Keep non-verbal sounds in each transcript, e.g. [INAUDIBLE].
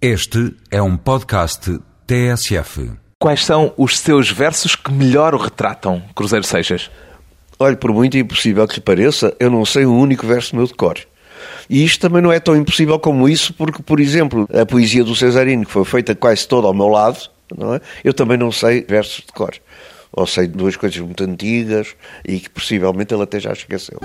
Este é um podcast TSF. Quais são os seus versos que melhor o retratam, Cruzeiro Seixas? Olha, por muito impossível que lhe pareça, eu não sei um único verso meu de cor. E isto também não é tão impossível como isso, porque, por exemplo, a poesia do Cesarino, que foi feita quase toda ao meu lado, não é? eu também não sei versos de cor. Ou sei duas coisas muito antigas e que possivelmente ele até já esqueceu.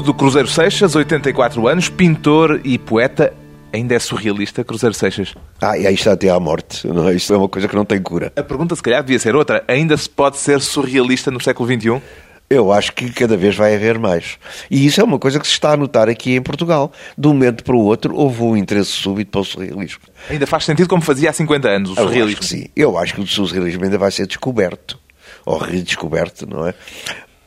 Do Cruzeiro Seixas, 84 anos, pintor e poeta. Ainda é surrealista, Cruzeiro Seixas? Ah, e aí está até à morte. Não é? Isto é uma coisa que não tem cura. A pergunta, se calhar, devia ser outra. Ainda se pode ser surrealista no século XXI? Eu acho que cada vez vai haver mais. E isso é uma coisa que se está a notar aqui em Portugal. De um momento para o outro, houve um interesse súbito para o surrealismo. Ainda faz sentido como fazia há 50 anos o Eu acho surrealismo? que sim. Eu acho que o surrealismo ainda vai ser descoberto. Ou redescoberto, não é?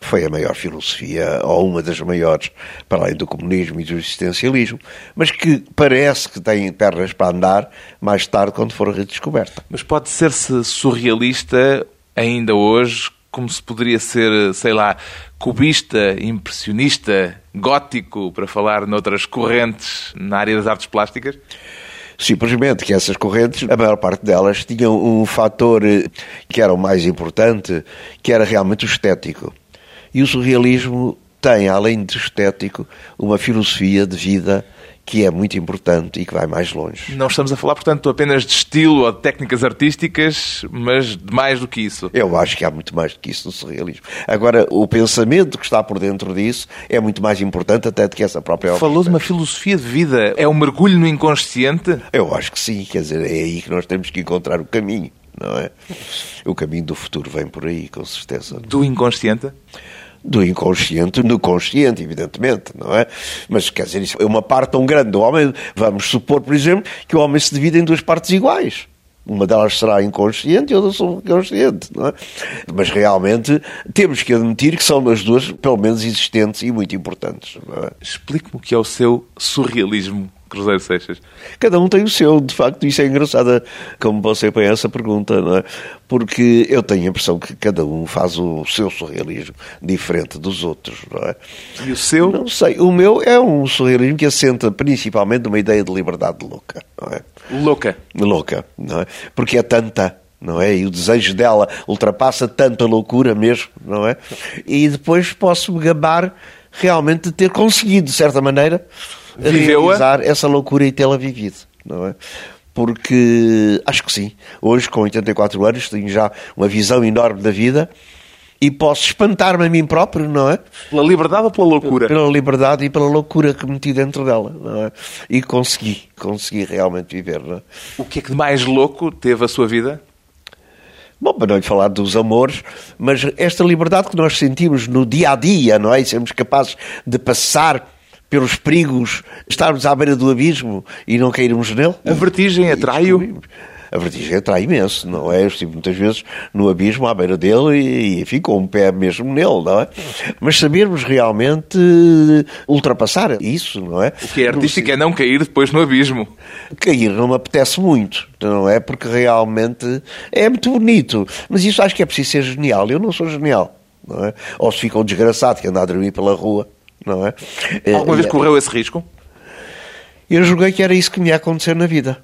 Foi a maior filosofia, ou uma das maiores, para além do comunismo e do existencialismo, mas que parece que tem pernas para andar mais tarde quando for redescoberta. Mas pode ser-se surrealista ainda hoje, como se poderia ser, sei lá, cubista, impressionista, gótico, para falar noutras correntes na área das artes plásticas? Simplesmente que essas correntes, a maior parte delas, tinham um fator que era o mais importante, que era realmente o estético. E o surrealismo tem, além de estético, uma filosofia de vida que é muito importante e que vai mais longe. Não estamos a falar, portanto, apenas de estilo ou de técnicas artísticas, mas de mais do que isso. Eu acho que há muito mais do que isso no surrealismo. Agora, o pensamento que está por dentro disso é muito mais importante até do que essa própria obra. Falou de uma filosofia de vida. É um mergulho no inconsciente? Eu acho que sim, quer dizer, é aí que nós temos que encontrar o caminho, não é? O caminho do futuro vem por aí, com certeza. Do inconsciente? Do inconsciente no consciente, evidentemente, não é? Mas quer dizer, isso é uma parte tão grande do homem. Vamos supor, por exemplo, que o homem se divide em duas partes iguais. Uma delas será inconsciente e outra subconsciente, não é? Mas realmente temos que admitir que são as duas, pelo menos, existentes e muito importantes. É? Explique-me o que é o seu surrealismo, Cruzeiro Seixas. Cada um tem o seu, de facto, isso é engraçado como você põe essa pergunta, não é? Porque eu tenho a impressão que cada um faz o seu surrealismo diferente dos outros, não é? E o seu? Não sei, o meu é um surrealismo que assenta principalmente numa ideia de liberdade louca, não é? Louca. Louca, não é? Porque é tanta, não é? E o desejo dela ultrapassa tanto a loucura mesmo, não é? E depois posso me gabar realmente de ter conseguido, de certa maneira? Realizar essa loucura e tê-la vivido, não é? Porque acho que sim. Hoje, com 84 anos, tenho já uma visão enorme da vida e posso espantar-me a mim próprio, não é? Pela liberdade ou pela loucura? Pela liberdade e pela loucura que meti dentro dela, não é? E consegui, consegui realmente viver, não é? O que é que de mais louco teve a sua vida? Bom, para não lhe falar dos amores, mas esta liberdade que nós sentimos no dia a dia, não é? E sermos capazes de passar pelos perigos, estarmos à beira do abismo e não cairmos nele. A vertigem atrai-o? A vertigem atrai imenso, não é? Eu estive muitas vezes no abismo à beira dele e, enfim, com um pé mesmo nele, não é? Mas sabermos realmente ultrapassar isso, não é? O que é artístico é não cair depois no abismo. Cair não me apetece muito, não é? Porque realmente é muito bonito. Mas isso acho que é preciso ser genial. Eu não sou genial, não é? Ou se fica um desgraçado que anda a dormir pela rua, não é? Alguma vez Eh, correu esse risco? Eu julguei que era isso que me ia acontecer na vida.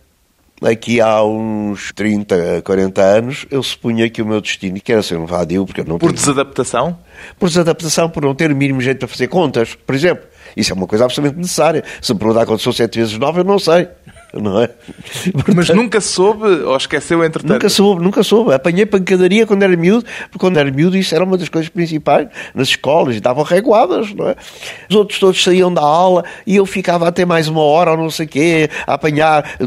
Aqui há uns 30, 40 anos, eu supunha que o meu destino, que era ser um vadio, porque eu não Por tenho- desadaptação? por desadaptação, por não ter o mínimo jeito para fazer contas, por exemplo. Isso é uma coisa absolutamente necessária. Se me perguntar quando sou sete vezes nove, eu não sei. [LAUGHS] não é? Mas nunca soube ou esqueceu entretanto? Nunca soube, nunca soube. Apanhei pancadaria quando era miúdo, porque quando era miúdo isso era uma das coisas principais nas escolas, e davam reguadas, não é? Os outros todos saíam da aula e eu ficava até mais uma hora ou não sei o quê, a apanhar,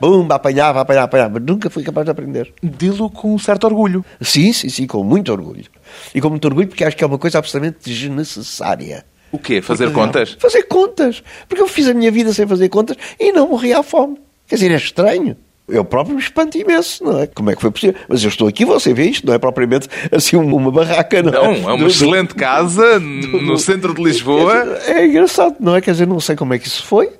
pum, apanhava, apanhava, apanhava, mas nunca fui capaz de aprender. Dilo com um certo orgulho. Sim, sim, sim, com muito orgulho. E com muito orgulho porque acho que é uma coisa absolutamente desnecessária. O quê? Fazer contas? Fazer contas. Porque eu fiz a minha vida sem fazer contas e não morri à fome. Quer dizer, é estranho. Eu próprio me espanto imenso, não é? Como é que foi possível? Mas eu estou aqui, você vê isto, não é propriamente assim uma barraca, não, Não, é? é uma Do- excelente casa no centro de Lisboa. É engraçado, não é? Quer dizer, não sei como é que isso foi.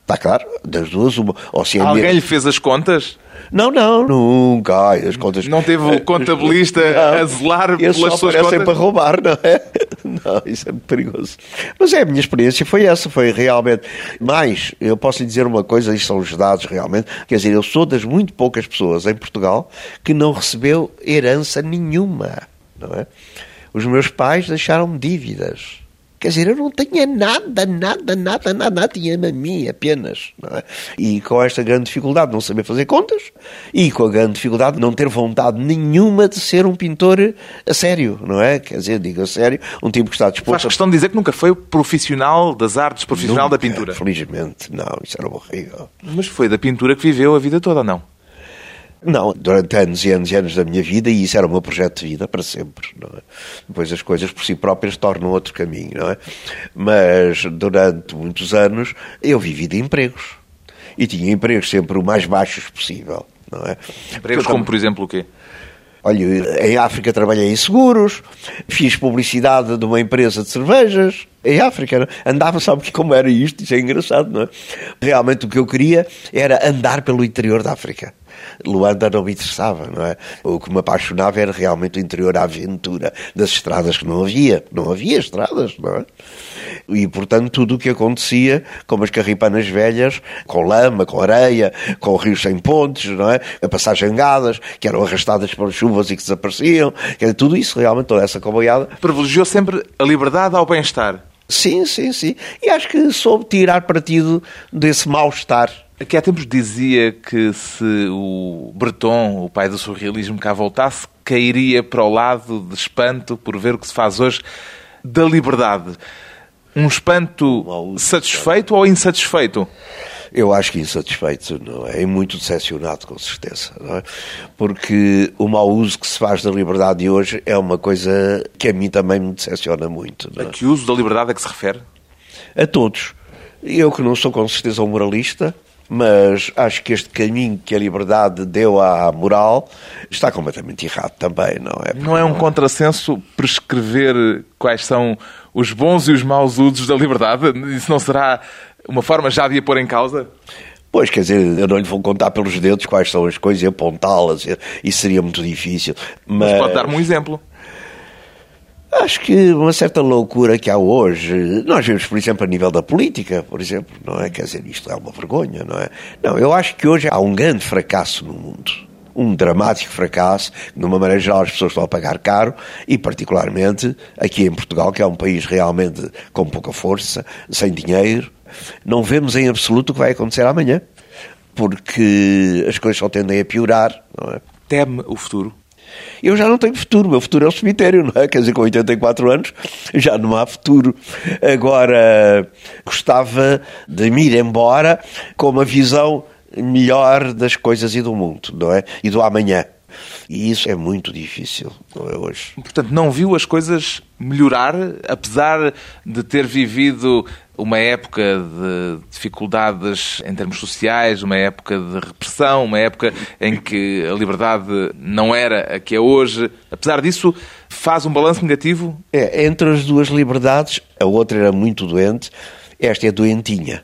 Está claro, das duas, uma. Ou se é Alguém minha- lhe fez as contas? Não, não, nunca. Ai, as contas. Não teve o contabilista a zelar pelas só suas contas? para roubar, não é? [LAUGHS] Não, isso é muito perigoso. Mas é, a minha experiência foi essa, foi realmente. Mas, eu posso lhe dizer uma coisa, isto são os dados realmente. Quer dizer, eu sou das muito poucas pessoas em Portugal que não recebeu herança nenhuma, não é? Os meus pais deixaram-me dívidas. Quer dizer, eu não tinha nada, nada, nada, nada, nada, tinha-me a mim apenas. É? E com esta grande dificuldade de não saber fazer contas e com a grande dificuldade de não ter vontade nenhuma de ser um pintor a sério, não é? Quer dizer, digo a sério, um tipo que está disposto Faz questão de dizer que nunca foi profissional das artes, profissional da pintura. Felizmente, não, isso era horrível. Mas foi da pintura que viveu a vida toda, não? Não, durante anos e anos e anos da minha vida, e isso era o meu projeto de vida para sempre. É? Depois as coisas por si próprias tornam outro caminho, não é? Mas durante muitos anos eu vivi de empregos. E tinha empregos sempre o mais baixos possível, não é? Empregos como, por exemplo, o quê? Olha, em África trabalhei em seguros, fiz publicidade de uma empresa de cervejas. Em África, não? andava, sabe como era isto? Isso é engraçado, não é? Realmente o que eu queria era andar pelo interior da África. Luanda não me interessava, não é? O que me apaixonava era realmente o interior, a aventura das estradas que não havia. Não havia estradas, não é? E, portanto, tudo o que acontecia, como as carripanas velhas, com lama, com areia, com rios sem pontes, não é? A passar jangadas, que eram arrastadas pelas chuvas e que desapareciam. Dizer, tudo isso, realmente, toda essa comboiada. Privilegiou sempre a liberdade ao bem-estar. Sim, sim, sim. E acho que soube tirar partido desse mal-estar. Aqui há tempos dizia que se o Breton, o pai do surrealismo, cá voltasse, cairia para o lado de espanto por ver o que se faz hoje da liberdade. Um espanto satisfeito ou insatisfeito? Eu acho que insatisfeito, não é? E muito decepcionado, com certeza, não é? Porque o mau uso que se faz da liberdade de hoje é uma coisa que a mim também me decepciona muito, não A é? que uso da liberdade é que se refere? A todos. Eu que não sou com certeza um moralista, mas acho que este caminho que a liberdade deu à moral está completamente errado também, não é? Não é um contrassenso prescrever quais são os bons e os maus usos da liberdade? Isso não será uma forma já de a pôr em causa? Pois, quer dizer, eu não lhe vou contar pelos dedos quais são as coisas e apontá-las, isso seria muito difícil. Mas, Mas pode dar-me um exemplo. Acho que uma certa loucura que há hoje, nós vemos, por exemplo, a nível da política, por exemplo, não é? Quer dizer, isto é uma vergonha, não é? Não, eu acho que hoje há um grande fracasso no mundo. Um dramático fracasso, de uma maneira geral as pessoas estão a pagar caro, e particularmente aqui em Portugal, que é um país realmente com pouca força, sem dinheiro, não vemos em absoluto o que vai acontecer amanhã, porque as coisas só tendem a piorar, não é? Teme o futuro. Eu já não tenho futuro, meu futuro é o cemitério, não é? Quer dizer, com 84 anos já não há futuro. Agora, gostava de me ir embora com uma visão melhor das coisas e do mundo, não é? E do amanhã. E isso é muito difícil, é hoje. Portanto, não viu as coisas melhorar, apesar de ter vivido uma época de dificuldades em termos sociais, uma época de repressão, uma época em que a liberdade não era a que é hoje. Apesar disso, faz um balanço negativo? É, entre as duas liberdades, a outra era muito doente, esta é doentinha.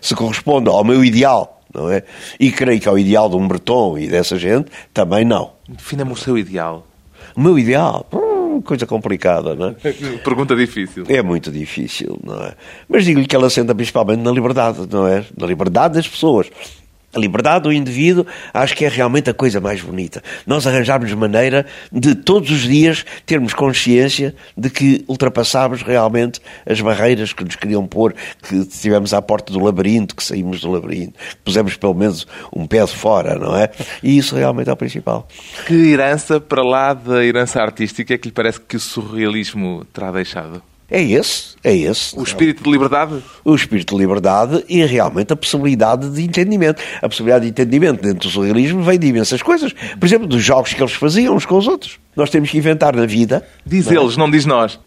Se corresponde ao meu ideal, não é? E creio que ao ideal de um Breton e dessa gente, também não. Defina-me o seu ideal. O meu ideal, hum, coisa complicada, não é? [LAUGHS] Pergunta difícil. É muito difícil, não é? Mas digo-lhe que ela senta principalmente na liberdade, não é? Na liberdade das pessoas. A liberdade do indivíduo acho que é realmente a coisa mais bonita. Nós arranjarmos maneira de todos os dias termos consciência de que ultrapassámos realmente as barreiras que nos queriam pôr, que estivemos à porta do labirinto, que saímos do labirinto, que pusemos pelo menos um pé de fora, não é? E isso realmente é o principal. Que herança, para lá da herança artística, é que lhe parece que o surrealismo terá deixado? É esse, é esse. O espírito de liberdade? O espírito de liberdade e realmente a possibilidade de entendimento. A possibilidade de entendimento dentro do surrealismo vem de imensas coisas. Por exemplo, dos jogos que eles faziam uns com os outros. Nós temos que inventar na vida. Diz não é? eles, não diz nós.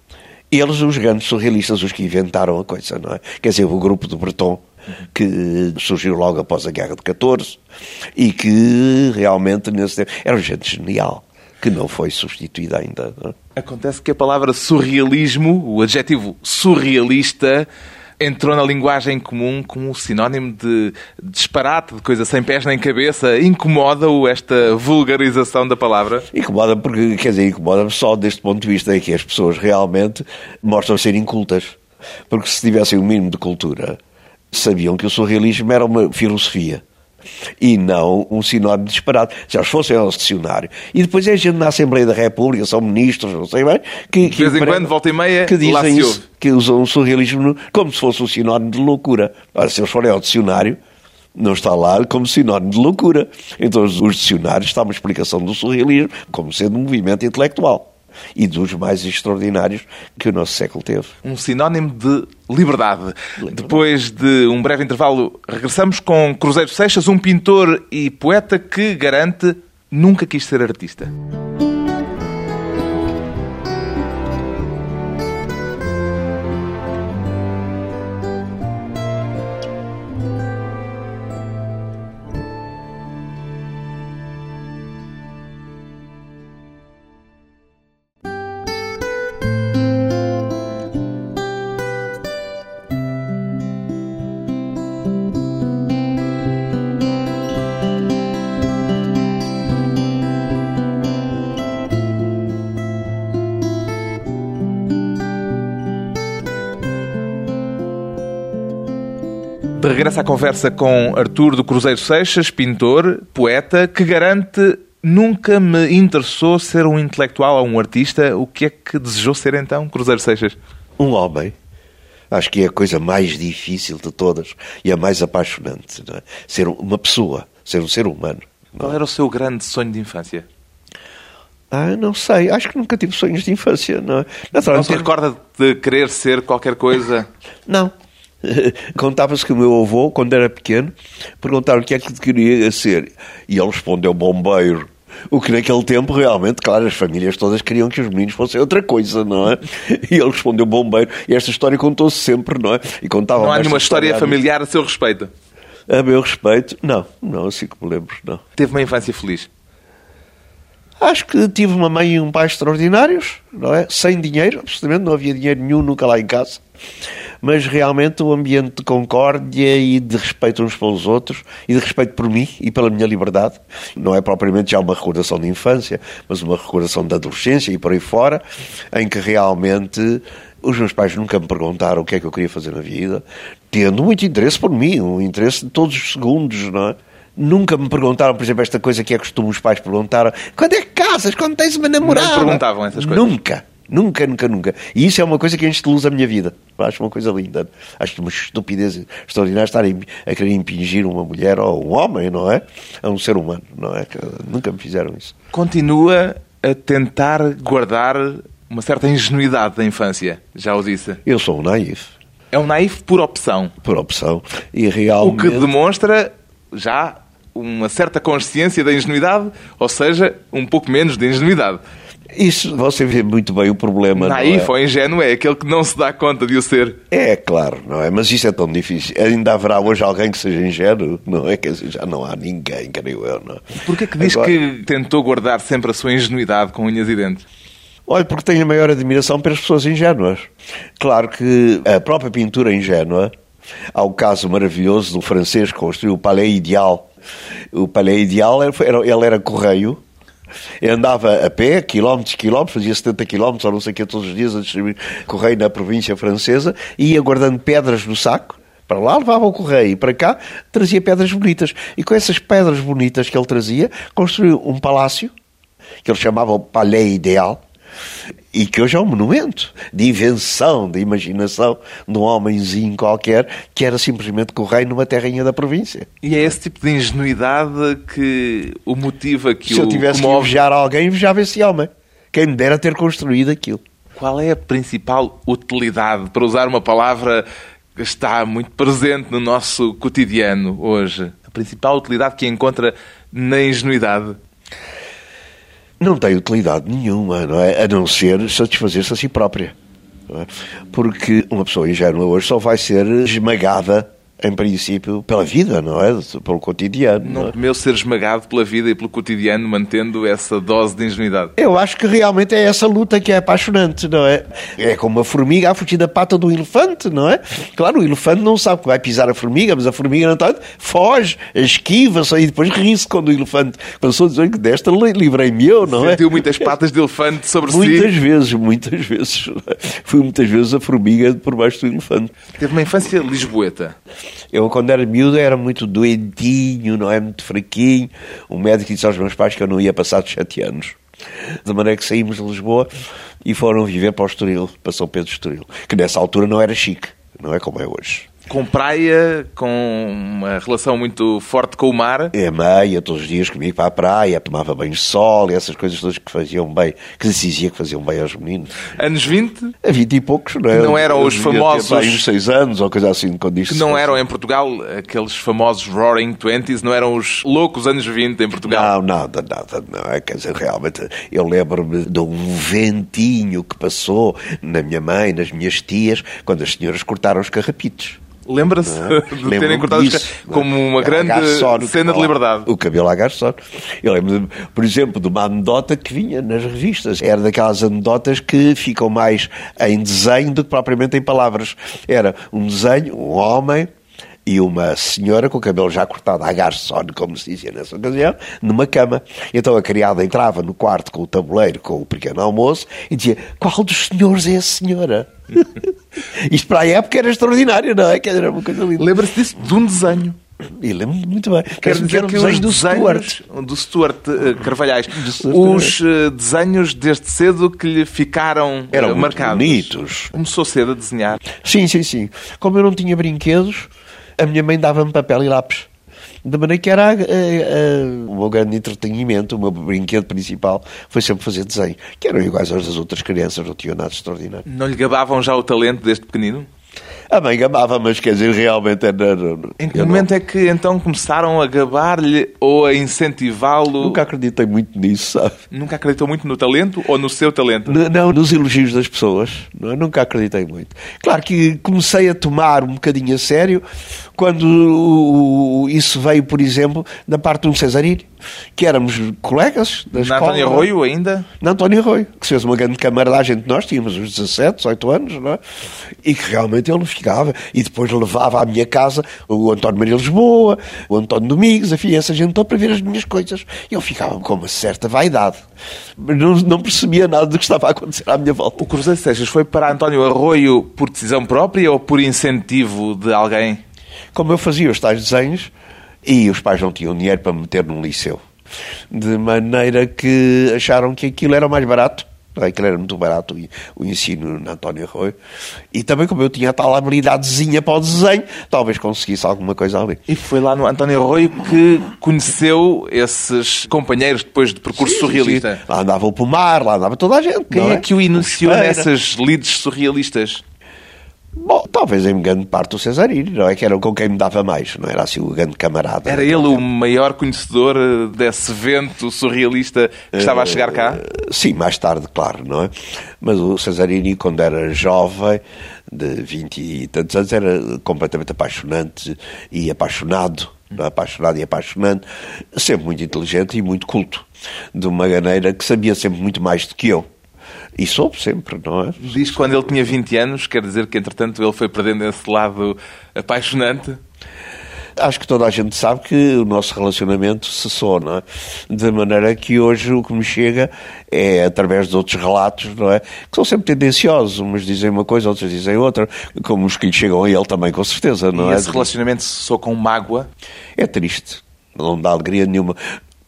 Eles, os grandes surrealistas, os que inventaram a coisa, não é? Quer dizer, o grupo de Breton, que surgiu logo após a Guerra de 14 e que realmente nesse tempo era gente genial que não foi substituída ainda. É? Acontece que a palavra surrealismo, o adjetivo surrealista, entrou na linguagem comum como um sinónimo de disparate, de coisa sem pés nem cabeça. Incomoda-o esta vulgarização da palavra? Incomoda porque, quer dizer, incomoda-me só deste ponto de vista em que as pessoas realmente mostram ser incultas. Porque se tivessem o um mínimo de cultura, sabiam que o surrealismo era uma filosofia e não um sinónimo disparado. Se eles fossem ao dicionário. E depois é gente na Assembleia da República, são ministros, não sei bem, que, de vez em quando, volta e meia, que dizem isso, que usam o surrealismo como se fosse um sinónimo de loucura. Ora, se eles forem ao dicionário, não está lá como sinónimo de loucura. Então, os dicionários está uma explicação do surrealismo como sendo um movimento intelectual e dos mais extraordinários que o nosso século teve. Um sinónimo de liberdade. liberdade. Depois de um breve intervalo, regressamos com Cruzeiro Seixas, um pintor e poeta que garante nunca quis ser artista. De regresso à conversa com Artur do Cruzeiro Seixas, pintor, poeta, que garante nunca me interessou ser um intelectual ou um artista. O que é que desejou ser então, Cruzeiro Seixas? Um homem. Acho que é a coisa mais difícil de todas e a mais apaixonante. É? Ser uma pessoa, ser um ser humano. Qual era o seu grande sonho de infância? Ah, não sei. Acho que nunca tive sonhos de infância. Não, é? não se recorda de querer ser qualquer coisa? Não. [LAUGHS] Contava-se que o meu avô, quando era pequeno, perguntaram o que é que queria ser. E ele respondeu bombeiro. O que naquele tempo, realmente, claro, as famílias todas queriam que os meninos fossem outra coisa, não é? [LAUGHS] E ele respondeu bombeiro. E esta história contou-se sempre, não é? E contava não há nenhuma história, história familiar a seu respeito? A meu respeito, não. Não, assim que me lembro, não. Teve uma infância feliz? Acho que tive uma mãe e um pai extraordinários, não é? Sem dinheiro, absolutamente, não havia dinheiro nenhum nunca lá em casa mas realmente o ambiente de concórdia e de respeito uns pelos outros e de respeito por mim e pela minha liberdade. Não é propriamente já uma recordação de infância, mas uma recordação da adolescência e por aí fora, em que realmente os meus pais nunca me perguntaram o que é que eu queria fazer na vida, tendo muito interesse por mim, um interesse de todos os segundos, não é? Nunca me perguntaram, por exemplo, esta coisa que é costume os pais perguntaram: quando é que casas? Quando tens uma namorada? Não perguntavam essas coisas. Nunca. Nunca, nunca, nunca. E isso é uma coisa que enche de luz a minha vida. Acho uma coisa linda. Acho uma estupidez extraordinária estar a querer impingir uma mulher ou um homem, não é? A um ser humano, não é? Nunca me fizeram isso. Continua a tentar guardar uma certa ingenuidade da infância, já o disse. Eu sou um naif. É um naif por opção. Por opção. E realmente... O que demonstra já uma certa consciência da ingenuidade, ou seja, um pouco menos de ingenuidade. Isso, você vê muito bem o problema. Naif é? ou ingênuo é aquele que não se dá conta de o ser. É, claro, não é? Mas isso é tão difícil. Ainda haverá hoje alguém que seja ingênuo, não é? Quer dizer, já não há ninguém, creio eu, não é? Porquê que diz Agora... que tentou guardar sempre a sua ingenuidade com unhas e dentes? Olha, porque tenho a maior admiração pelas pessoas ingênuas. Claro que a própria pintura ingênua, há o caso maravilhoso do francês que construiu o Palais Ideal. O Palais Ideal, era, ele era correio, andava a pé, quilómetros, quilómetros, fazia 70 quilómetros ou não sei o que todos os dias a distribuir correio na província francesa e ia guardando pedras no saco Para lá levava o correio e para cá trazia pedras bonitas. E com essas pedras bonitas que ele trazia, construiu um palácio, que ele chamava o Palais Ideal, e que hoje é um monumento de invenção, de imaginação de um homenzinho qualquer que era simplesmente correio numa terrinha da província. E é esse tipo de ingenuidade que o motiva que Se o eu tivesse comove. que invejar alguém, invejava esse homem. Quem me dera ter construído aquilo. Qual é a principal utilidade, para usar uma palavra que está muito presente no nosso cotidiano hoje? A principal utilidade que encontra na ingenuidade? Não tem utilidade nenhuma, não é? A não ser satisfazer-se a si própria. é? Porque uma pessoa ingênua hoje só vai ser esmagada, em princípio, pela vida, não é? Pelo cotidiano. não Não é? temeu ser esmagado pela vida e pelo cotidiano, mantendo essa dose de ingenuidade. Eu acho que realmente é essa luta que é apaixonante, não é? É como uma formiga a fugir da pata do elefante, não é? Claro, o elefante não sabe que vai pisar a formiga, mas a formiga, não tanto, foge, esquiva-se e depois ri-se quando o elefante passou a dizer que desta li- livrei-me eu, não é? Sentiu muitas patas de elefante sobre Muitas si. vezes, muitas vezes. Fui muitas vezes a formiga por baixo do elefante. Teve uma infância lisboeta. Eu, quando era miúdo, era muito doentinho, não é? Muito fraquinho. O médico disse aos meus pais que eu não ia passar dos sete anos. De maneira que saímos de Lisboa e foram viver para o Estoril, para São Pedro Estoril. Que nessa altura não era chique, não é como é hoje. Com praia, com uma relação muito forte com o mar. É meia, todos os dias comigo para a praia, tomava banho de sol e essas coisas todas que faziam bem, que se dizia que faziam bem aos meninos. Anos 20, A 20 e poucos, não é? Que não eram os famosos- uns seis anos ou coisa assim, quando isto que não eram em Portugal aqueles famosos Roaring Twenties, não eram os loucos anos 20 em Portugal. Não, nada, nada, não é? Quer dizer, realmente, eu lembro-me de um ventinho que passou na minha mãe, nas minhas tias, quando as senhoras cortaram os carrapitos. Lembra-se é? [LAUGHS] de terem cortado os disso, ca- não é? como uma A grande cena de liberdade. O cabelo à garçon. Eu lembro, por exemplo, de uma anedota que vinha nas revistas. Era daquelas anedotas que ficam mais em desenho do que propriamente em palavras. Era um desenho, um homem e uma senhora com o cabelo já cortado à garçon, como se dizia nessa ocasião, numa cama. Então a criada entrava no quarto com o tabuleiro, com o pequeno almoço, e dizia: Qual dos senhores é a senhora? [LAUGHS] Isto para a época era extraordinário, não é? Que era uma coisa linda. Lembra-se disso de um desenho. E lembro-me muito bem. Quer Parece-me dizer era um que os do desenhos Stuart. do Stuart eh, Carvalhais, Stuart os eh, desenhos desde cedo que lhe ficaram eh, Eram muito marcados. bonitos. Começou cedo a desenhar. Sim, sim, sim. Como eu não tinha brinquedos, a minha mãe dava-me papel e lápis. De maneira que era eh, eh, o meu grande entretenimento, o meu brinquedo principal foi sempre fazer desenho, que eram iguais aos das outras crianças, não tinham nada extraordinário. Não lhe gabavam já o talento desde pequenino? A mãe gamava, mas quer dizer, realmente era. Em que eu não- momento é que então começaram a gabar-lhe ou a incentivá-lo? Nunca acreditei muito nisso, sabe? Nunca acreditou muito no talento ou no seu talento? N- Não, nos elogios das pessoas. Não, nunca acreditei muito. Claro que comecei a tomar um bocadinho a sério quando isso veio, por exemplo, da parte de um Cesarini, que éramos colegas da Na escola. António Arroio ainda? Na António Arroio, que se fez uma grande camaradagem de nós, tínhamos uns 17, 18 anos, não é? E que realmente ele ficava. E depois levava à minha casa o António Maria Lisboa, o António Domingos, enfim, essa gente toda para ver as minhas coisas. E eu ficava com uma certa vaidade. Mas não, não percebia nada do que estava a acontecer à minha volta. O Cruzeiro Seixas foi para António Arroio por decisão própria ou por incentivo de alguém? Como eu fazia os tais desenhos e os pais não tinham dinheiro para me meter num liceu. De maneira que acharam que aquilo era mais barato. é? Aquilo era muito barato o- ensino na António Arroio. E também, como eu tinha a tal habilidadezinha para o desenho, talvez conseguisse alguma coisa ali. E foi lá no António Arroio que conheceu esses companheiros depois de percurso surrealista. Sim, Lá andava o Pomar, lá andava toda a gente. Quem não é que o iniciou nessas lides surrealistas? Bom, talvez em grande parte o Cesarini, não é? Que era com quem me dava mais, não era assim o grande camarada. Era ele o maior conhecedor eh, desse vento surrealista que estava a chegar cá? Sim, mais tarde, claro, não é? Mas o Cesarini, quando era jovem, de 20 e tantos anos, era completamente apaixonante e apaixonado, é? apaixonado e apaixonante, sempre muito inteligente e muito culto, de uma maneira que sabia sempre muito mais do que eu. E soube sempre, não é? Diz que quando ele tinha 20 anos, quer dizer que entretanto ele foi perdendo esse lado apaixonante. Acho que toda a gente sabe que o nosso relacionamento cessou, não é? De maneira que hoje o que me chega é através de outros relatos, não é? Que são sempre tendenciosos. Uns dizem uma coisa, outros dizem outra, como os que lhe chegam a ele também, com certeza, não e é? esse relacionamento cessou com mágoa? É triste. Não dá alegria nenhuma.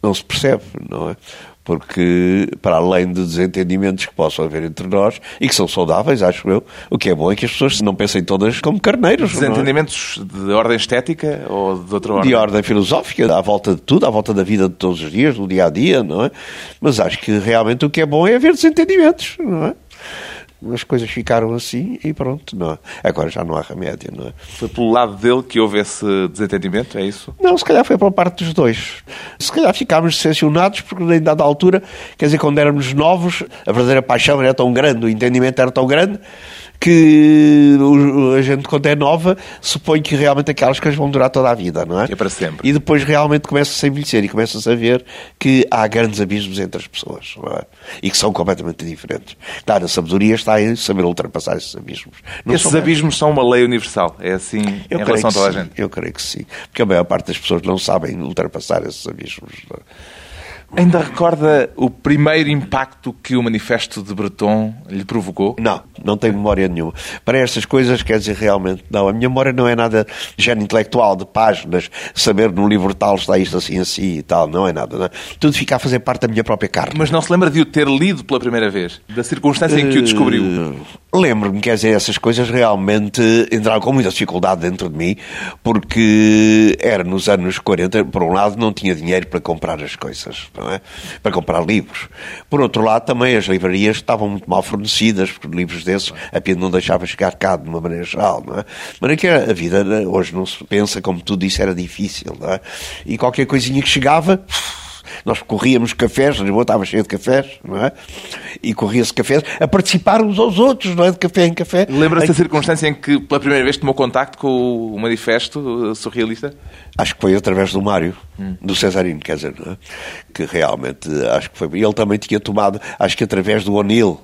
Não se percebe, não é? Porque para além de desentendimentos que possam haver entre nós e que são saudáveis, acho eu, o que é bom é que as pessoas não pensem todas como carneiros. é? Desentendimentos de ordem estética ou de outra ordem? De ordem filosófica, à volta de tudo, à volta da vida de todos os dias, do dia a dia, não é? Mas acho que realmente o que é bom é haver desentendimentos, não é? As coisas ficaram assim e pronto, não? Agora já não há remédio, não é? Foi pelo lado dele que houve esse desentendimento, é isso? Não, se calhar foi pela parte dos dois. Se calhar ficámos decepcionados porque, em dada altura, quer dizer, quando éramos novos, a verdadeira paixão era tão grande, o entendimento era tão grande, que a gente, quando é nova, supõe que realmente aquelas coisas vão durar toda a vida, não é? É para sempre. E depois realmente começa-se a envelhecer e começa-se a ver que há grandes abismos entre as pessoas, não é? E que são completamente diferentes. Claro, a sabedoria está em saber ultrapassar esses abismos. Não Esses são- abismos são uma lei universal, é assim eu em creio relação a que toda a sim, gente. Eu creio que sim. Porque a maior parte das pessoas não sabem ultrapassar esses abismos. não é? Ainda recorda o primeiro impacto que o manifesto de Breton lhe provocou? Não, não tenho memória nenhuma. Para estas coisas, quer dizer, realmente, não. A minha memória não é nada de género intelectual, de páginas, saber no livro tal está isto assim, assim e tal. Não é nada. Não é? Tudo fica a fazer parte da minha própria carne. Mas não se lembra de o ter lido pela primeira vez? Da circunstância em que o descobriu? Eh, Lembro-me, quer dizer, essas coisas realmente entraram com muita dificuldade dentro de mim, porque era nos anos 40, por um lado, não tinha dinheiro para comprar as coisas, é? Para comprar livros. Por outro lado, também as livrarias estavam muito mal fornecidas, porque livros desses a Pia não deixava chegar cá de uma maneira geral, não é? Maneira que a vida hoje não se pensa, como tudo isso era difícil, não é? E qualquer coisinha que chegava, nós corríamos cafés, Lisboa estava cheio de cafés, não é? E corria-se cafés a participar uns aos outros, não é? De café em café. Lembra-se da circunstância em que pela primeira vez tomou contacto com o manifesto surrealista? Acho que foi através do Mário, do Cesarino, quer dizer, não é? que realmente acho que foi. Ele também tinha tomado, acho que através do O'Neill,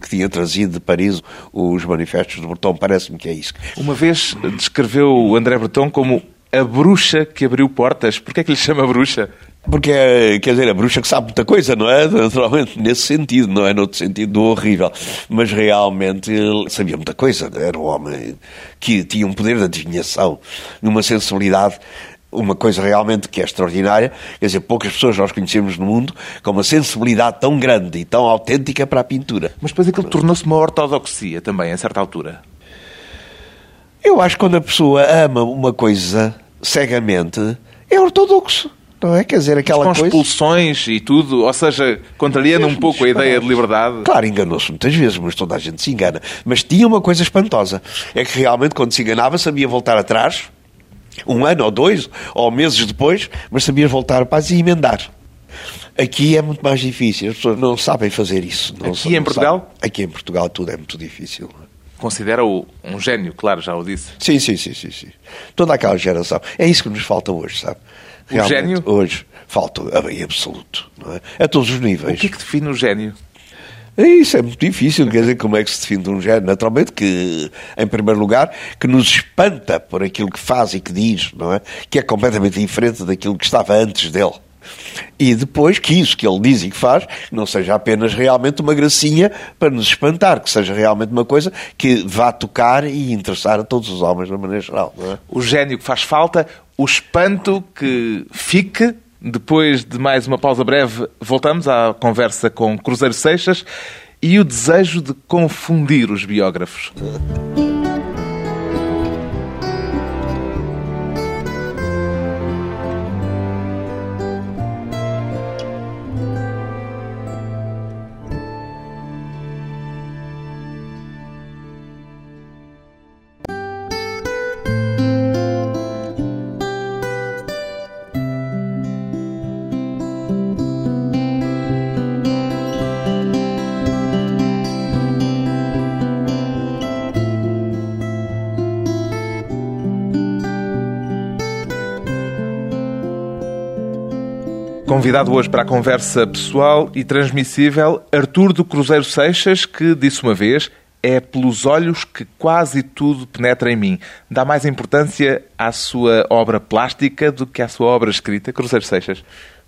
que tinha trazido de Paris os manifestos de Breton, parece-me que é isso. Uma vez descreveu o André Breton como a bruxa que abriu portas. Porquê é que lhe chama bruxa? Porque, é, quer dizer, a bruxa que sabe muita coisa, não é? Naturalmente, nesse sentido, não é? Noutro sentido do horrível. Mas realmente ele sabia muita coisa. Era um homem que tinha um poder de adivinhação, numa sensibilidade, uma coisa realmente que é extraordinária. Quer dizer, poucas pessoas nós conhecemos no mundo com uma sensibilidade tão grande e tão autêntica para a pintura. Mas depois aquilo tornou-se uma ortodoxia também, a certa altura. Eu acho que quando a pessoa ama uma coisa cegamente, é ortodoxo. Não é? Quer dizer, aquela Com coisa. expulsões e tudo, ou seja, contrariando um pouco a ideia de liberdade. Claro, enganou-se muitas vezes, mas toda a gente se engana. Mas tinha uma coisa espantosa: é que realmente, quando se enganava, sabia voltar atrás, um ano ou dois, ou meses depois, mas sabia voltar para e emendar. Aqui é muito mais difícil, as pessoas não sabem fazer isso. Não Aqui em Portugal? sabem. Aqui em Portugal tudo é muito difícil. Considera-o um gênio, claro, já o disse. Sim, sim, sim, sim, sim. Toda aquela geração. É isso que nos falta hoje, sabe? O gênio? Hoje falta em absoluto, não é? A todos os O níveis. que é que define o gênio? É Isso é muito difícil, quer dizer, como é que se define um género? Naturalmente que, em primeiro lugar, que nos espanta por aquilo que faz e que diz, não é? Que é completamente diferente daquilo que estava antes dele. E depois que isso que ele diz e que faz não seja apenas realmente uma gracinha para nos espantar, que seja realmente uma coisa que vá tocar e interessar a todos os homens de uma maneira geral, não é? O gênio que faz falta, o espanto que fique. Depois de mais uma pausa breve, voltamos à conversa com Cruzeiro Seixas e o desejo de confundir os biógrafos. [LAUGHS] Convidado hoje para a conversa pessoal e transmissível, Artur do Cruzeiro Seixas, que disse uma vez: é pelos olhos que quase tudo penetra em mim. Dá mais importância à sua obra plástica do que à sua obra escrita, Cruzeiro Seixas?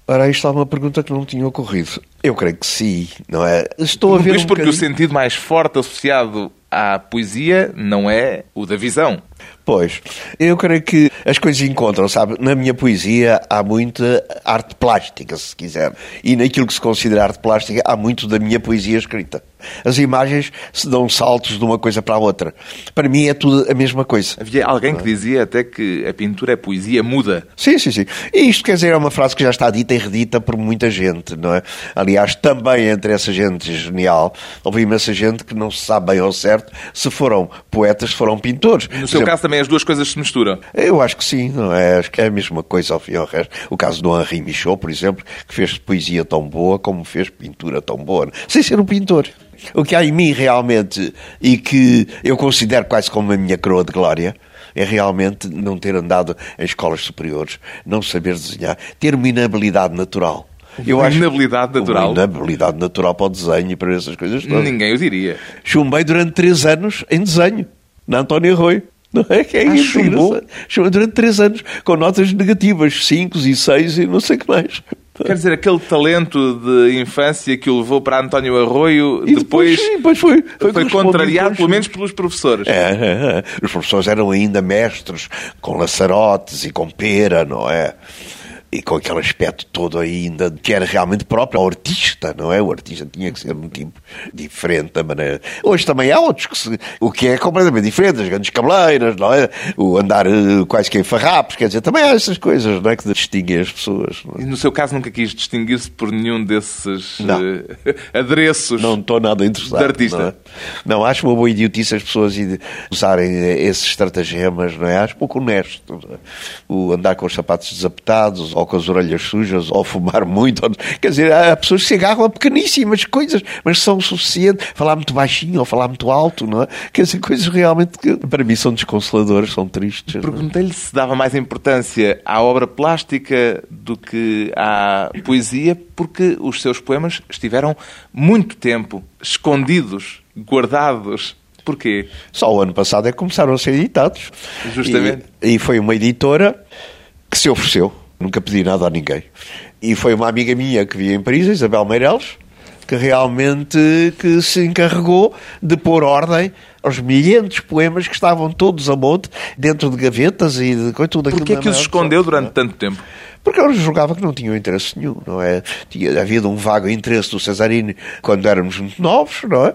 Ora, isto é uma pergunta que não tinha ocorrido. Eu creio que sim, não é? Estou a ver Isto um porque o bocadinho- sentido mais forte associado à poesia não é o da visão. Pois, eu creio que as coisas encontram, sabe? Na minha poesia há muita arte plástica, se quiser. E naquilo que se considera arte plástica há muito da minha poesia escrita. As imagens se dão saltos de uma coisa para a outra. Para mim é tudo a mesma coisa. Havia alguém que dizia até que a pintura é poesia muda. Sim, sim, sim. E isto quer dizer, é uma frase que já está dita e redita por muita gente, não é? Aliás, também entre essa gente genial, houve imensa gente que não se sabe bem ao certo se foram poetas, se foram pintores. No Por seu exemplo, caso também as duas coisas se misturam. Eu acho que sim, não é? Acho que é a mesma coisa ao fim e ao resto. O caso do Henri Michaud, por exemplo, que fez poesia tão boa como fez pintura tão boa, sem ser um pintor. O que há em mim realmente e que eu considero quase como a minha coroa de glória é realmente não ter andado em escolas superiores, não saber desenhar, ter uma inabilidade natural. Uma inabilidade natural? Uma inabilidade natural para o desenho e para essas coisas todas. Ninguém o diria. Chumbei durante três anos em desenho, na António Arroio. Não é que é Ah, isso, chumbou? Chumbei durante três anos, com notas negativas, cinco e seis e não sei o que mais. Quer dizer, aquele talento de infância que o levou para António Arroio, E depois, sim, depois foi, foi, correspondido contrariado pelo menos pelos professores. É, é, é. Os professores eram ainda mestres com laçarotes e com pera, não é? E com aquele aspecto todo ainda que era realmente próprio ao artista, não é? O artista tinha que ser um tipo diferente da maneira. Hoje também há outros que se... o que é completamente diferente, as grandes cabeleiras, não é? O andar eh, quase que em farrapos, quer dizer, também há essas coisas, não é? Que distinguem as pessoas. é? E no seu caso nunca quis distinguir-se por nenhum desses Não. eh, [LAUGHS] adereços. Não estou nada interessado. De artista. Não, é? não, acho uma boa idiotice as pessoas usarem eh, esses estratagemas, não é? Acho pouco honesto. é? O andar com os sapatos desapetados, ou com as orelhas sujas, ou fumar muito. ou- Quer dizer, há pessoas que se agarram a pequeníssimas coisas, mas são o suficiente. Falar muito baixinho ou falar muito alto, não é? Quer dizer, coisas realmente que para mim são desconsoladoras, são tristes. é? Perguntei-lhe se dava mais importância à obra plástica do que à poesia, porque os seus poemas estiveram muito tempo escondidos, guardados. Porquê? Só o ano passado é que começaram a ser editados. Justamente. E, e foi uma editora que se ofereceu. Nunca pedi nada a ninguém. E foi uma amiga minha que via em Paris, Isabel Meireles, que realmente que se encarregou de pôr ordem aos milhentos poemas que estavam todos a monte, dentro de gavetas e de coisa, tudo aquilo. Porquê é que os escondeu durante tanto tempo? Porque eu julgava que não tinham interesse nenhum, não é? Tinha havido um vago interesse do Cesarini quando éramos muito novos, não é?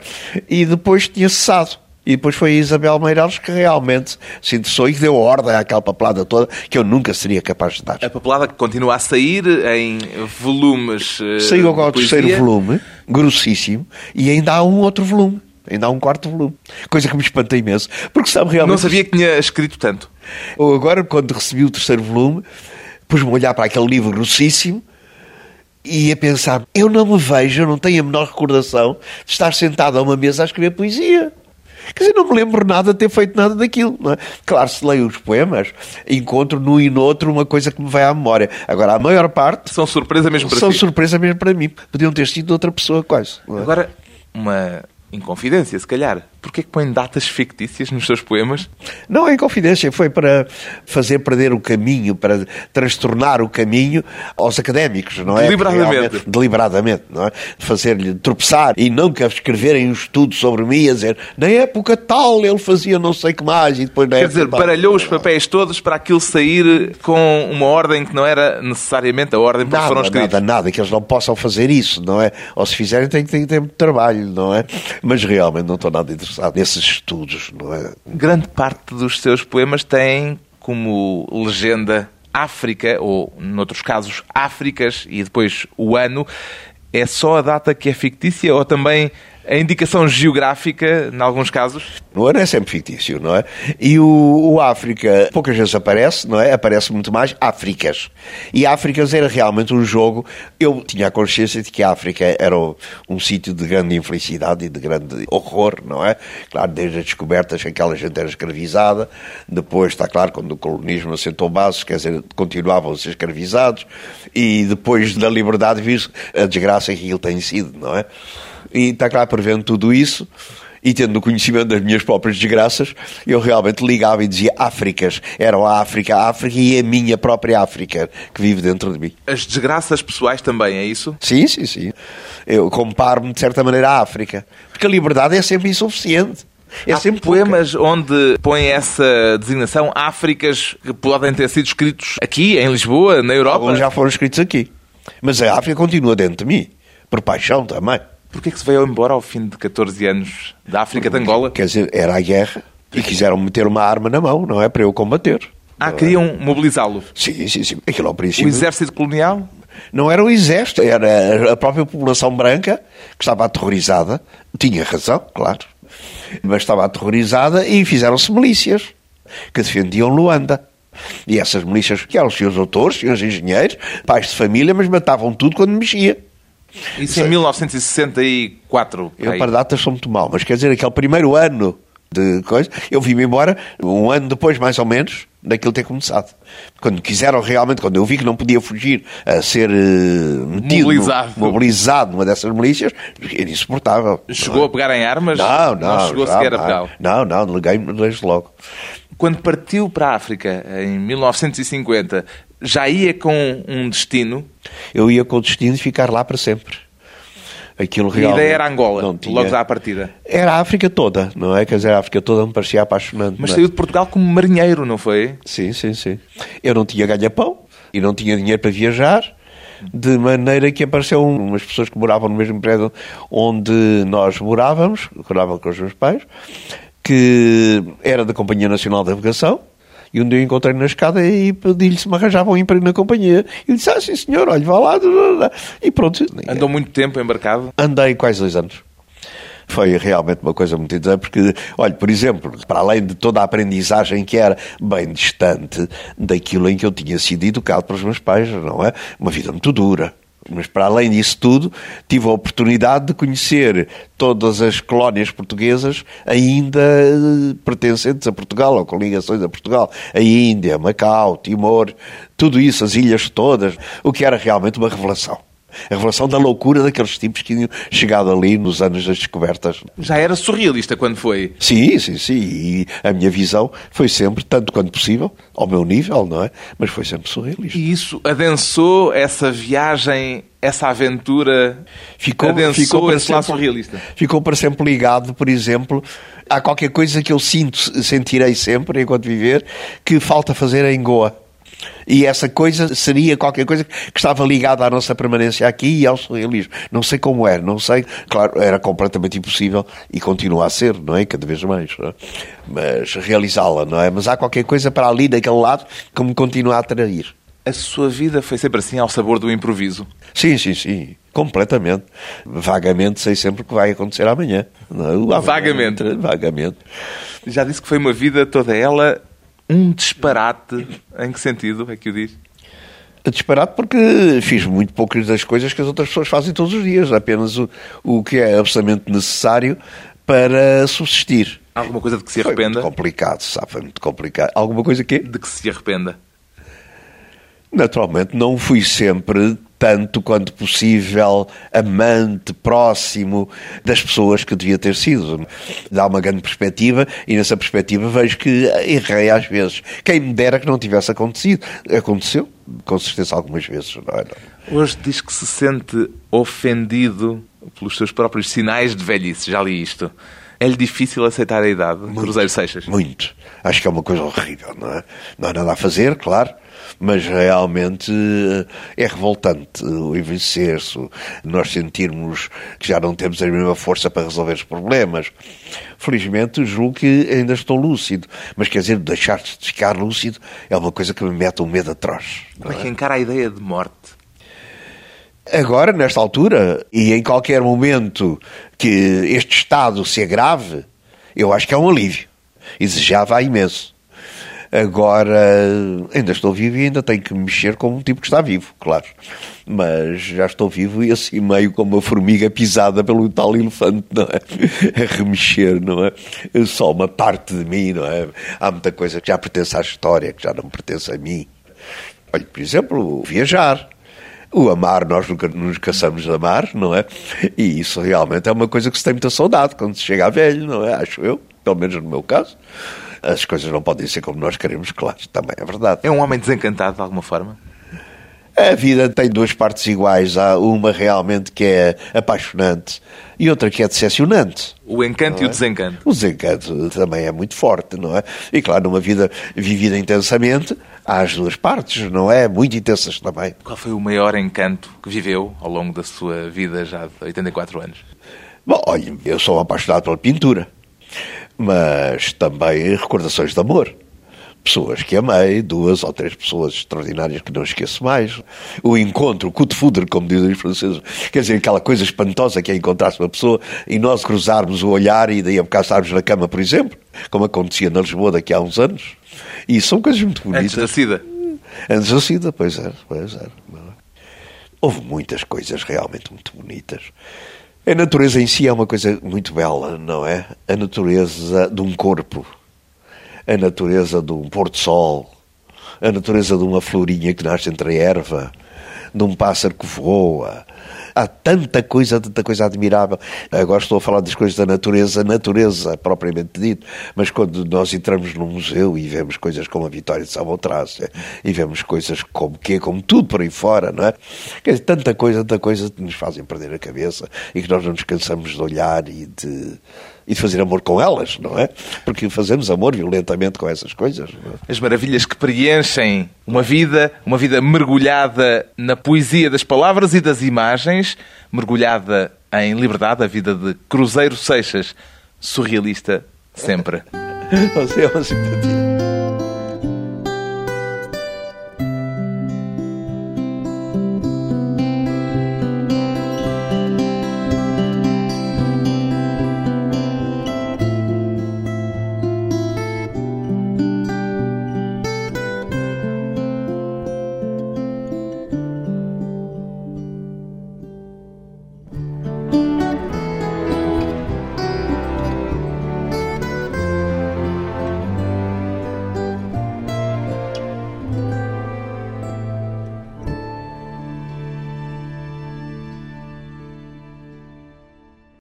E depois tinha cessado. E depois foi a Isabel Meireles que realmente se interessou e que deu ordem àquela papelada toda que eu nunca seria capaz de dar. A papelada que continua a sair em volumes. eh, Saiu agora o terceiro volume, grossíssimo, e ainda há um outro volume. Ainda há um quarto volume. Coisa que me espanta imenso. Porque sabe realmente... Não sabia que tinha escrito tanto. Ou agora, quando recebi o terceiro volume, pus-me a olhar para aquele livro grossíssimo e a pensar: eu não me vejo, eu não tenho a menor recordação de estar sentado a uma mesa a escrever poesia. Quer dizer, não me lembro nada de ter feito nada daquilo. Não é? Claro, se leio os poemas, encontro num e noutro uma coisa que me vai à memória. Agora, a maior parte São surpresa mesmo para são si. surpresa mesmo para mim. Podiam ter sido outra pessoa, quase. é? Agora, uma inconfidência, se calhar. Porquê que põe datas fictícias nos seus poemas? Não é confidência, foi para fazer perder o caminho, para transtornar o caminho aos académicos, não é? Deliberadamente. Deliberadamente, não é? Fazer-lhe tropeçar e nunca escreverem um estudo sobre mim a dizer na época tal ele fazia não sei que mais e depois na Quer dizer, baralhou os papéis todos para aquilo sair com uma ordem que não era necessariamente a ordem por que foram escritos. nada, nada, que eles não possam fazer isso, não é? Ou se fizerem têm que ter, ter muito trabalho, não é? Mas realmente não estou nada interessado nesses estudos, não é? Grande parte dos seus poemas tem como legenda África, ou, noutros casos, Áfricas, e depois o ano. É só a data que é fictícia ou também a indicação geográfica, em alguns casos? O ano é sempre fictício, não é? E o, o África poucas vezes aparece, não é? Aparece muito mais Áfricas. E Áfricas era realmente um jogo. Eu tinha a consciência de que a África era um, um sítio de grande infelicidade e de grande horror, não é? Claro, desde as descobertas que aquela gente era escravizada, depois, está claro, quando o colonismo assentou bases, quer dizer, continuavam a ser escravizados, e depois da liberdade viu a desgraça que aquilo tem sido, não é? E está claro, prevendo tudo isso, e tendo conhecimento das minhas próprias desgraças, eu realmente ligava e dizia Áfricas. Eram a África, a África e a minha própria África que vive dentro de mim. As desgraças pessoais também, é isso? Sim, sim, sim. Eu comparo-me de certa maneira à África. Porque a liberdade é sempre insuficiente. É Há sempre poemas onde põe essa designação Áfricas que podem ter sido escritos aqui, em Lisboa, na Europa. Alguns já foram escritos aqui. Mas a África continua dentro de mim. Por paixão também. Porquê que se veio embora ao fim de 14 anos da África de Angola? Quer dizer, era a guerra e quiseram meter uma arma na mão, não é? Para eu combater. Ah, queriam mobilizá-lo. Sim, sim, sim. Aquilo ao O princípio. exército colonial? Não era o exército, era a própria população branca que estava aterrorizada. Tinha razão, claro. Mas estava aterrorizada e fizeram-se milícias que defendiam Luanda. E essas milícias, que eram os seus autores, senhores engenheiros, pais de família, mas matavam tudo quando mexia. Isso em 1964. Eu para datas sou muito mal, mas quer dizer, aquele primeiro ano de coisa, eu vim-me embora um ano depois, mais ou menos, daquilo ter começado. Quando quiseram realmente, quando eu vi que não podia fugir a ser eh, metido, Mobilizado. mobilizado numa dessas milícias, era insuportável. Chegou a pegar em armas? Não, não. chegou já, sequer a não. pegá-lo. Não, não, neguei-me desde logo. Quando partiu para a África, em 1950, já ia com um destino? Eu ia com o destino de ficar lá para sempre. Aquilo E a ideia era Angola, não tinha- logo à partida. Era a África toda, não é? Quer dizer, a África toda me parecia apaixonante. Mas é? saiu de Portugal como marinheiro, não foi? Sim, sim, sim. Eu não tinha ganha-pão e não tinha dinheiro para viajar, de maneira que apareceu um, umas pessoas que moravam no mesmo prédio onde nós morávamos, morava com os meus pais, que era da Companhia Nacional de Navegação, e um dia eu encontrei na escada e pedi-lhe se me arranjava um emprego na companhia. E ele disse, ah, sim senhor, olha, vá lá. E pronto. Andou muito tempo embarcado? Andei quase dois anos. Foi realmente uma coisa muito interessante, porque, olha, por exemplo, para além de toda a aprendizagem que era bem distante daquilo em que eu tinha sido educado pelos meus pais, não é? Uma vida muito dura. Mas para além disso tudo, tive a oportunidade de conhecer todas as colónias portuguesas ainda eh, pertencentes a Portugal, ou com ligações a Portugal. A Índia, Macau, Timor, tudo isso, as ilhas todas, o que era realmente uma revelação. A revelação da loucura daqueles tipos que tinham chegado ali nos anos das descobertas. Já era surrealista quando foi. Sim, sim, sim. E a minha visão foi sempre, tanto quanto possível, ao meu nível, não é? Mas foi sempre surrealista. E isso adensou essa viagem, essa aventura, Ficou, adensou ficou, para sempre, surrealista. ficou para sempre ligado, por exemplo, há qualquer coisa que eu sinto, sentirei sempre, enquanto viver, que falta fazer em Goa. E essa coisa seria qualquer coisa que estava ligada à nossa permanência aqui e ao surrealismo. Não sei como era, não sei. Claro, era completamente impossível e continua a ser, não é? Cada vez mais. É? Mas realizá-la, não é? Mas há qualquer coisa para ali, daquele lado, que me continua a atrair. A sua vida foi sempre assim, ao sabor do improviso. Sim, sim, sim. Completamente. Vagamente sei sempre o que vai acontecer amanhã. Não é? Vagamente. Vagamente. Já disse que foi uma vida toda ela um disparate. Em que sentido é que o diz? Disparado porque fiz muito poucas das coisas que as outras pessoas fazem todos os dias. Apenas o, o que é absolutamente necessário para subsistir. Alguma coisa de que se Foi arrependa? muito complicado, sabe? Foi muito complicado. Alguma coisa que De que se arrependa? Naturalmente, não fui sempre tanto quanto possível amante, próximo das pessoas que devia ter sido. Dá uma grande perspectiva e nessa perspectiva vejo que errei às vezes. Quem me dera que não tivesse acontecido. Aconteceu, com certeza, algumas vezes. Não é? Hoje diz que se sente ofendido pelos seus próprios sinais de velhice. Já li isto. É-lhe difícil aceitar a idade, Cruzeiro Seixas? Muito. Acho que é uma coisa horrível, não é? Não há nada a fazer, claro, mas realmente eh, é revoltante o envelhecer-se, nós sentirmos que já não temos a mesma força para resolver os problemas. Felizmente, julgo que ainda estou lúcido, mas quer dizer, deixar de ficar lúcido é uma coisa que me mete um medo atroz. Como é que encara a ideia de morte? Agora, nesta altura, e em qualquer momento que este estado se agrave, eu acho que é um alívio. E desejava imenso. Agora, ainda estou vivo e ainda tenho que me mexer como um tipo que está vivo, claro. Mas já estou vivo e assim meio como uma formiga pisada pelo tal elefante, não é? A remexer, não é? Só uma parte de mim, não é? Há muita coisa que já pertence à história, que já não pertence a mim. Olha, por exemplo, viajar O amar, nós nunca nos cansamos de amar, não é? E isso realmente é uma coisa que se tem muita saudade quando se chega a velho, não é? Acho eu, pelo menos no meu caso. As coisas não podem ser como nós queremos, claro, também é verdade. É um homem desencantado de alguma forma? A vida tem duas partes iguais. Há uma realmente que é apaixonante e outra que é decepcionante. O encanto e o desencanto. O desencanto também é muito forte, não é? E claro, numa vida vivida intensamente, há as duas partes, não é? Muito intensas também. Qual foi o maior encanto que viveu ao longo da sua vida já de 84 anos? Bom, olha, eu sou apaixonado pela pintura, mas também recordações de amor pessoas que amei, duas ou três pessoas extraordinárias que não esqueço mais. O encontro, o de foudre, como dizem os franceses, quer dizer, aquela coisa espantosa que é encontrar-se uma pessoa e nós cruzarmos o olhar e daí a bocado estarmos na cama, por exemplo, como acontecia na Lisboa daqui a uns anos. E são coisas muito bonitas. Antes da SIDA? Antes da SIDA, pois é, pois é. Houve muitas coisas realmente muito bonitas. A natureza em si é uma coisa muito bela, não é? A natureza de um corpo a natureza de um pôr-do-sol, a natureza de uma florinha que nasce entre a erva, de um pássaro que voa. Há tanta coisa, tanta coisa admirável. Agora estou a falar das coisas da natureza, natureza propriamente dito, mas quando nós entramos num museu e vemos coisas como a Vitória de Samotrácia e vemos coisas como que como tudo por aí fora, não é? Quer dizer, tanta coisa, tanta coisa que nos fazem perder a cabeça e que nós não nos cansamos de olhar e de e de fazer amor com elas, não é? Porque fazemos amor violentamente com essas coisas. É? As maravilhas que preenchem uma vida, uma vida mergulhada na poesia das palavras e das imagens, mergulhada em liberdade, a vida de Cruzeiro Seixas, surrealista sempre. [LAUGHS] Você é uma simpatia.